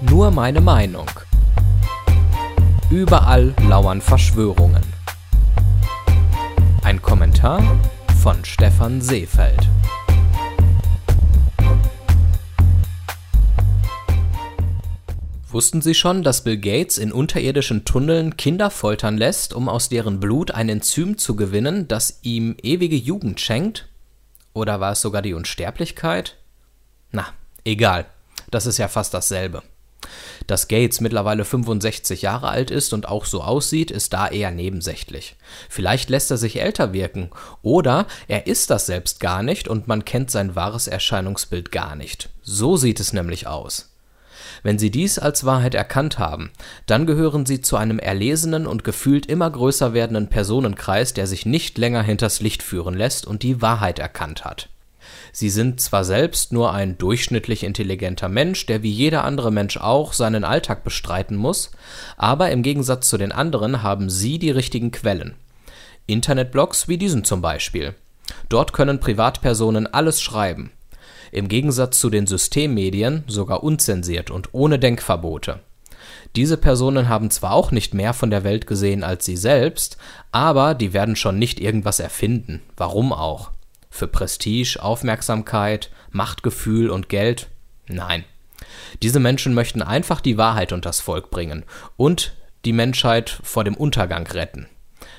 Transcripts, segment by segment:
Nur meine Meinung. Überall lauern Verschwörungen. Ein Kommentar von Stefan Seefeld. Wussten Sie schon, dass Bill Gates in unterirdischen Tunneln Kinder foltern lässt, um aus deren Blut ein Enzym zu gewinnen, das ihm ewige Jugend schenkt? Oder war es sogar die Unsterblichkeit? Na, egal. Das ist ja fast dasselbe. Dass Gates mittlerweile 65 Jahre alt ist und auch so aussieht, ist da eher nebensächlich. Vielleicht lässt er sich älter wirken, oder er ist das selbst gar nicht und man kennt sein wahres Erscheinungsbild gar nicht. So sieht es nämlich aus. Wenn Sie dies als Wahrheit erkannt haben, dann gehören Sie zu einem erlesenen und gefühlt immer größer werdenden Personenkreis, der sich nicht länger hinters Licht führen lässt und die Wahrheit erkannt hat. Sie sind zwar selbst nur ein durchschnittlich intelligenter Mensch, der wie jeder andere Mensch auch seinen Alltag bestreiten muss, aber im Gegensatz zu den anderen haben Sie die richtigen Quellen. Internetblogs wie diesen zum Beispiel. Dort können Privatpersonen alles schreiben im Gegensatz zu den Systemmedien sogar unzensiert und ohne Denkverbote. Diese Personen haben zwar auch nicht mehr von der Welt gesehen als sie selbst, aber die werden schon nicht irgendwas erfinden. Warum auch? Für Prestige, Aufmerksamkeit, Machtgefühl und Geld? Nein. Diese Menschen möchten einfach die Wahrheit unters Volk bringen und die Menschheit vor dem Untergang retten.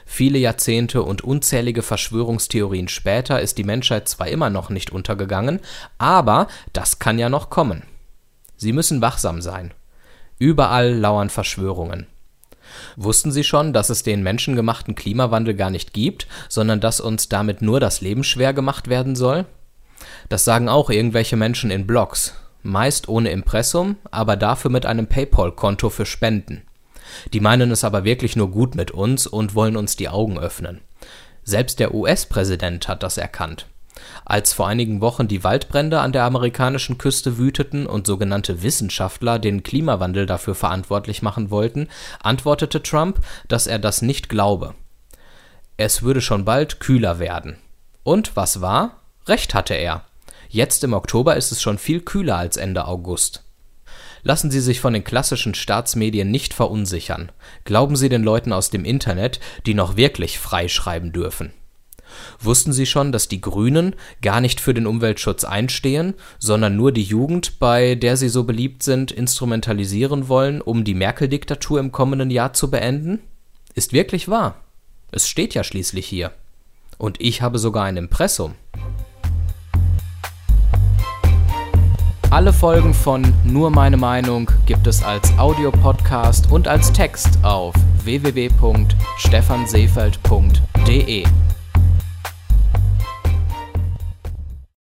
Viele Jahrzehnte und unzählige Verschwörungstheorien später ist die Menschheit zwar immer noch nicht untergegangen, aber das kann ja noch kommen. Sie müssen wachsam sein. Überall lauern Verschwörungen. Wussten Sie schon, dass es den menschengemachten Klimawandel gar nicht gibt, sondern dass uns damit nur das Leben schwer gemacht werden soll? Das sagen auch irgendwelche Menschen in Blogs, meist ohne Impressum, aber dafür mit einem PayPal-Konto für Spenden. Die meinen es aber wirklich nur gut mit uns und wollen uns die Augen öffnen. Selbst der US-Präsident hat das erkannt. Als vor einigen Wochen die Waldbrände an der amerikanischen Küste wüteten und sogenannte Wissenschaftler den Klimawandel dafür verantwortlich machen wollten, antwortete Trump, dass er das nicht glaube. Es würde schon bald kühler werden. Und was war? Recht hatte er. Jetzt im Oktober ist es schon viel kühler als Ende August. Lassen Sie sich von den klassischen Staatsmedien nicht verunsichern. Glauben Sie den Leuten aus dem Internet, die noch wirklich frei schreiben dürfen. Wussten Sie schon, dass die Grünen gar nicht für den Umweltschutz einstehen, sondern nur die Jugend, bei der sie so beliebt sind, instrumentalisieren wollen, um die Merkel-Diktatur im kommenden Jahr zu beenden? Ist wirklich wahr. Es steht ja schließlich hier. Und ich habe sogar ein Impressum. Alle Folgen von Nur meine Meinung gibt es als Audiopodcast und als Text auf www.stephanseefeld.de.